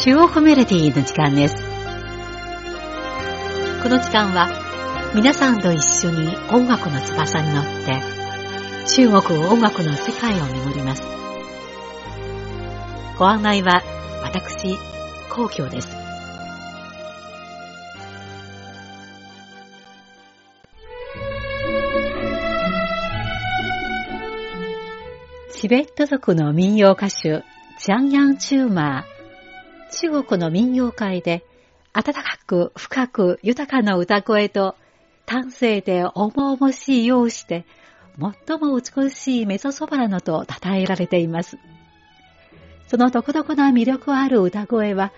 中央コメロディの時間です。この時間は皆さんと一緒に音楽の翼に乗って中国音楽の世界を巡ります。ご案内は私、皇居です。チベット族の民謡歌手、ジャンヤンチューマー。中国の民謡界で、温かく深く豊かな歌声と、端正で重々しい容姿で、最も美しいメゾソバラノと称えられています。その独特な魅力ある歌声は、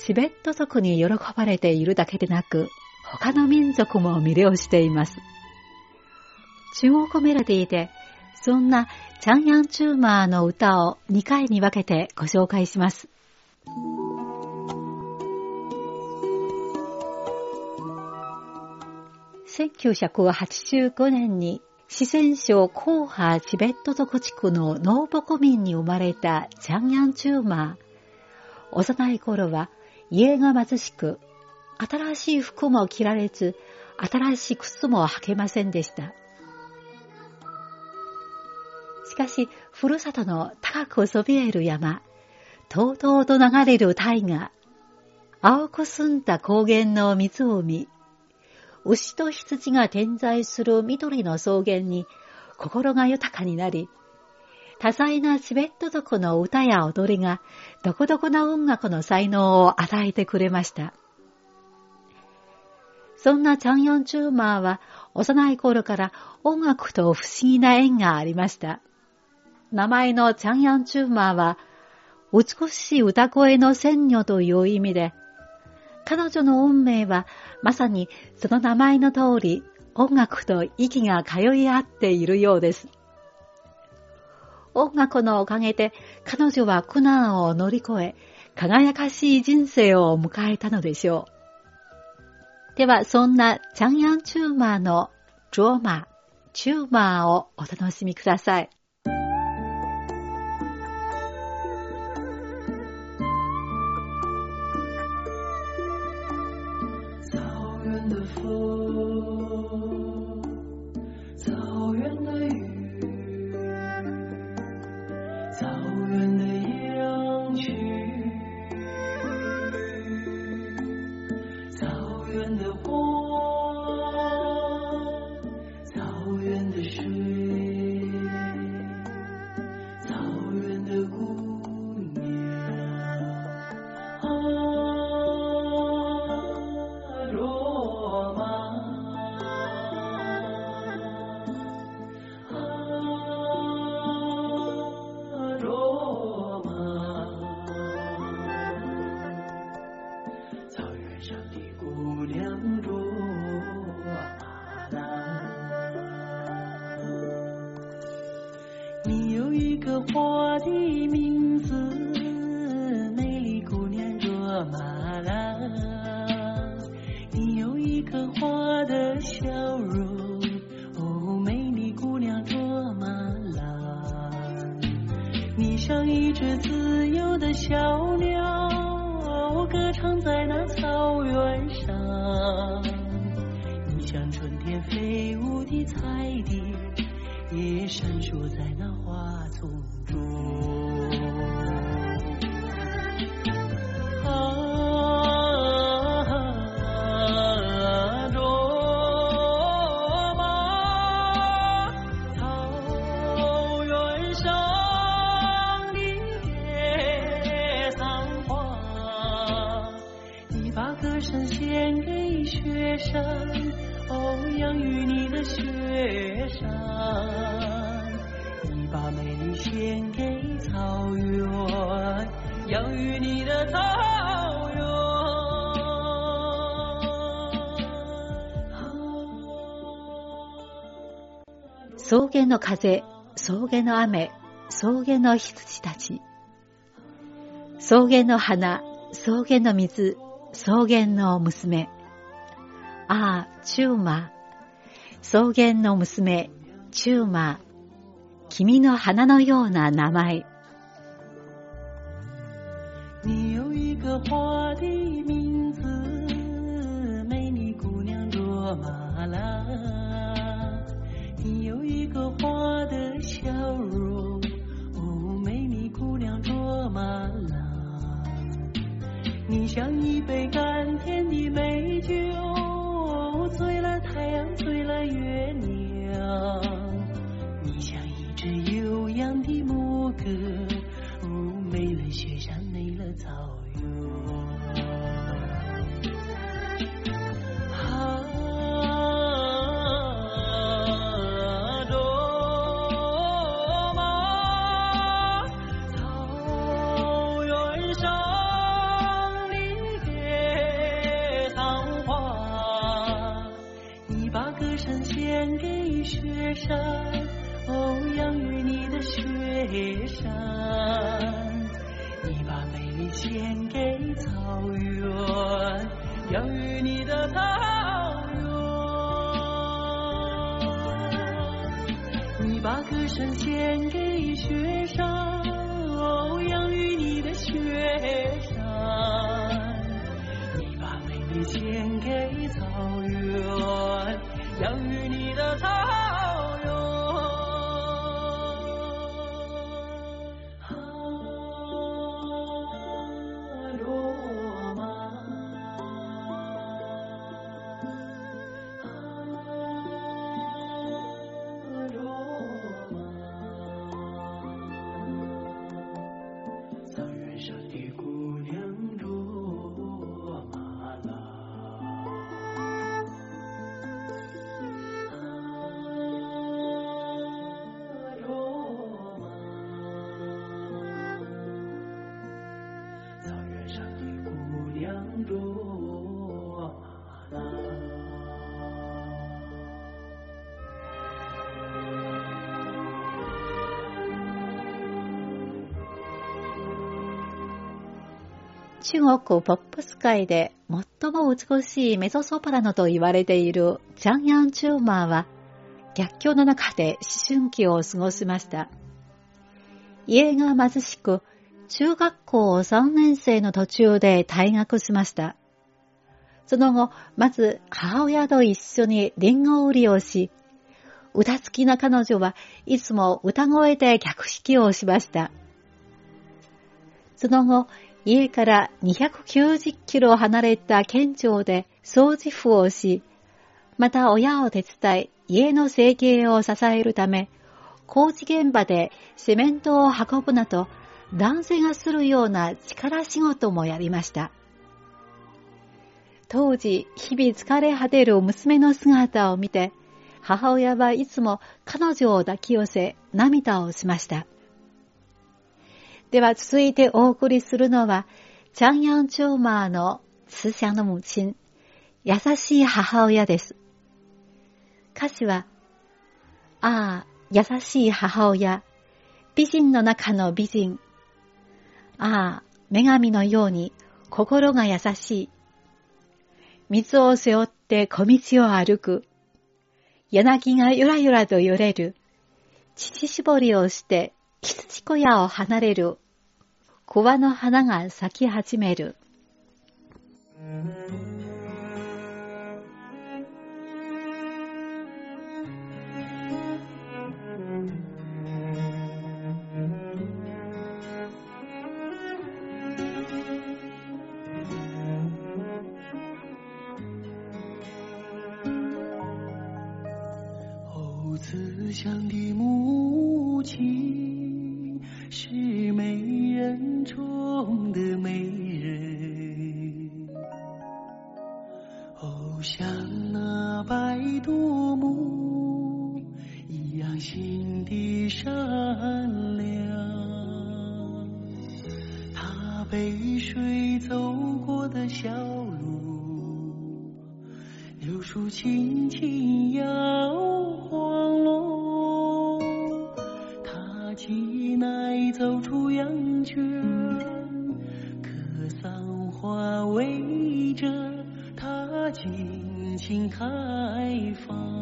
チベット族に喜ばれているだけでなく、他の民族も魅了しています。中国メロディーで、そんなチャンヤンチューマーの歌を2回に分けてご紹介します。1985年に四川省黄波チベット族地区のノーボコ民に生まれたチャンヤンチューマー。幼い頃は家が貧しく、新しい服も着られず、新しい靴も履けませんでした。しかし、ふるさとの高くそびえる山、とうとうと流れる大河、青く澄んだ高原の湖、牛と羊が点在する緑の草原に心が豊かになり、多彩なチベット族の歌や踊りが、どこどこな音楽の才能を与えてくれました。そんなチャンヨンチューマーは、幼い頃から音楽と不思議な縁がありました。名前のチャンヨンチューマーは、美しい歌声の仙女という意味で、彼女の運命はまさにその名前の通り音楽と息が通い合っているようです。音楽のおかげで彼女は苦難を乗り越え輝かしい人生を迎えたのでしょう。ではそんなチャンヤンチューマーのドローマ、チューマーをお楽しみください。你像一只自由的小鸟歌唱在那草原上。你像春天飞舞的彩蝶也闪烁在那花丛中。草原の風、草原の雨、草原の羊たち。草原の花、草原の水、草原の娘。ああ、チューマ。草原の娘、チューマ。君の花のような名前。像一杯甘甜的美酒，你雪山哦养育你的雪山你把美丽献给草原养育你的草中国ポップス界で最も美しいメゾソプラノと言われているジャンヤン・チューマーは逆境の中で思春期を過ごしました。家が貧しく、中学校3年生の途中で退学しました。その後、まず母親と一緒にリンゴ売りをし、歌好きな彼女はいつも歌声で客引きをしました。その後、家から290キロ離れた県庁で掃除婦をし、また親を手伝い、家の生計を支えるため、工事現場でセメントを運ぶなど、男性がするような力仕事もやりました。当時、日々疲れ果てる娘の姿を見て、母親はいつも彼女を抱き寄せ、涙をしました。では続いてお送りするのは、チャンヤンチョーマーの慈祥の母親、優しい母親です。歌詞は、ああ、優しい母親、美人の中の美人。ああ、女神のように心が優しい。水を背負って小道を歩く。柳がゆらゆらと揺れる。乳搾りをして羊小屋を離れる桑の花が咲き始める。哦，像那白度母一样心地善良。他背水走过的小路，柳树轻轻摇尽情开放。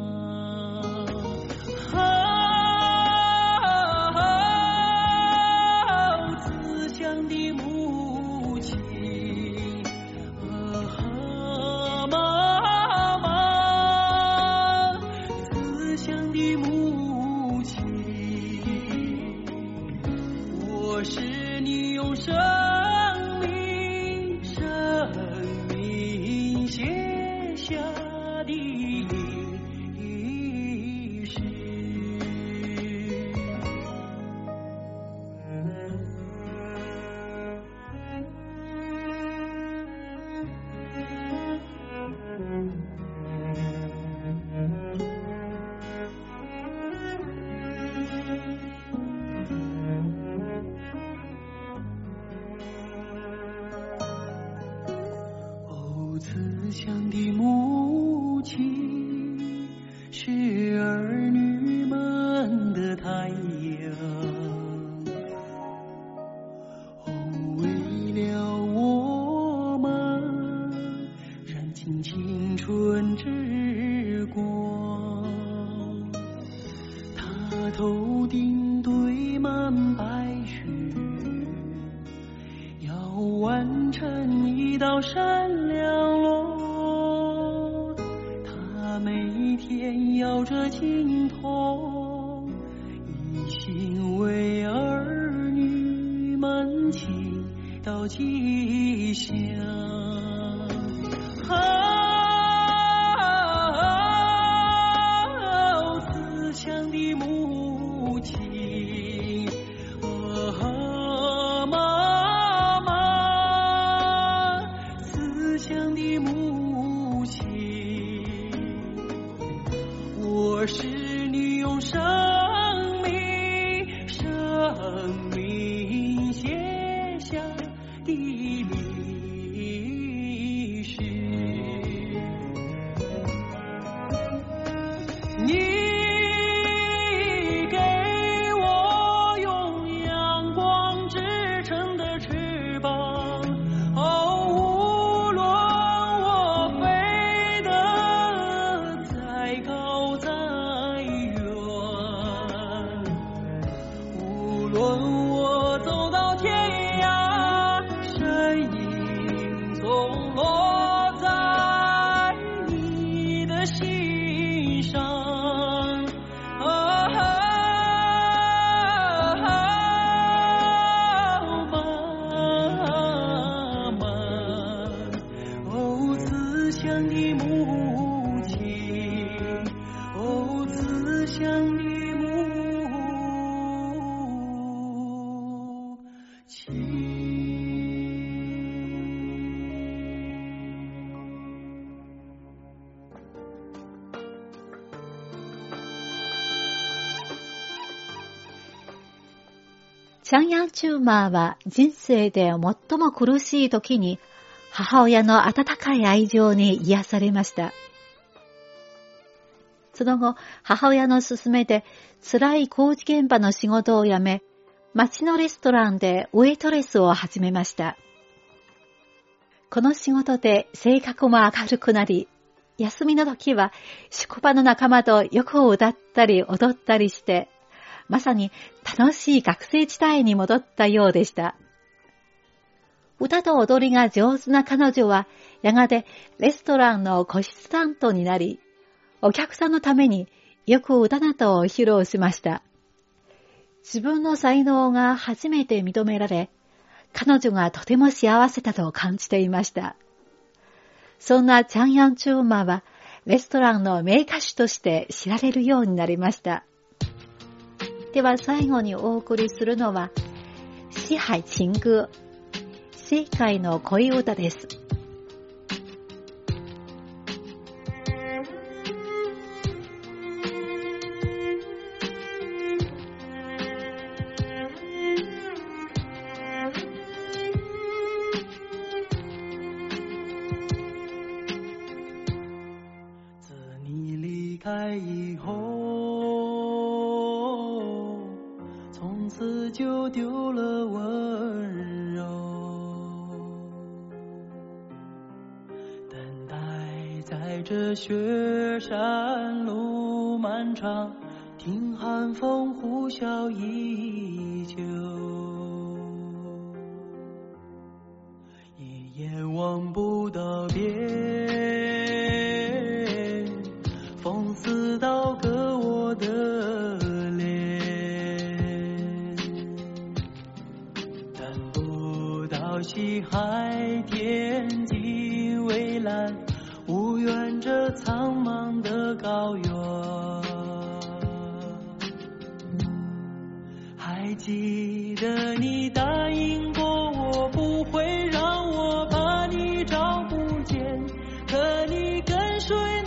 满白雪，要完成一道闪亮路。他每天摇着金铜，一心为儿女们祈祷吉祥。worship. 无チャンヤンチューマーは人生で最も苦しい時に母親の温かい愛情に癒されました。その後、母親の勧めで辛い工事現場の仕事を辞め、町のレストランでウェイトレスを始めました。この仕事で性格も明るくなり、休みの時は職場の仲間とよく歌ったり踊ったりして、まさに楽しい学生時代に戻ったようでした。歌と踊りが上手な彼女は、やがてレストランの個室担当になり、お客さんのためによく歌などを披露しました。自分の才能が初めて認められ、彼女がとても幸せだと感じていました。そんなチャンヤンチューマは、レストランの名歌手として知られるようになりました。では最後にお送りするのは、四海情歌、世界の恋歌です。在这雪山路漫长，听寒风呼啸依你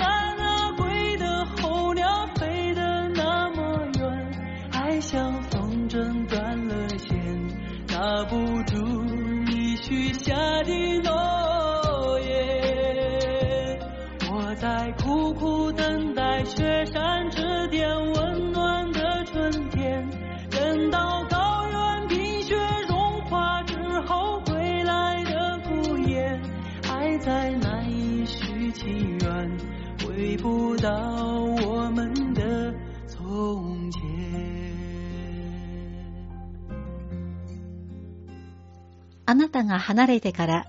あなたが離れてから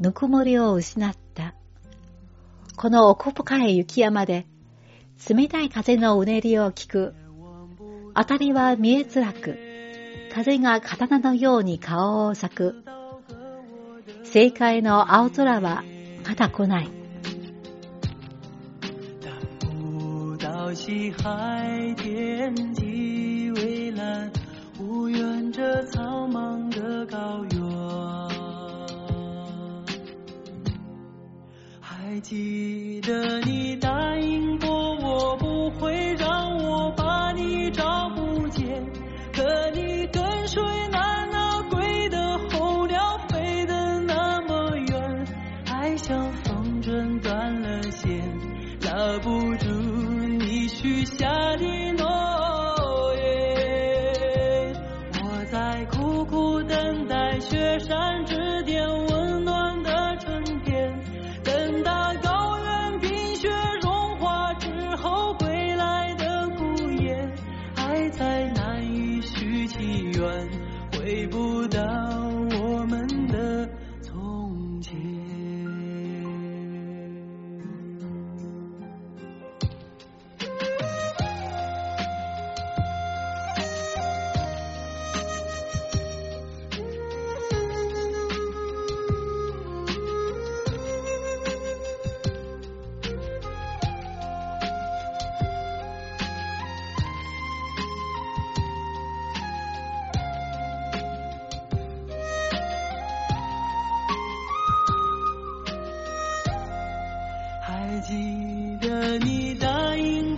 ぬくもりを失った。この奥深い雪山で冷たい風のうねりを聞く。当たりは見えづらく、風が刀のように顔を咲く。正解の青空はまだ来ない。西海天际蔚蓝，无缘这苍茫的高原。记得你答应回不到。记得你答应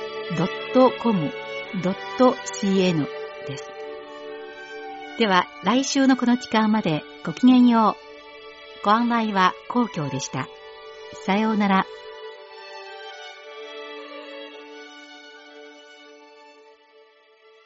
.com.cn です。では、来週のこの時間までごきげんよう。ご案内は皇居でした。さようなら。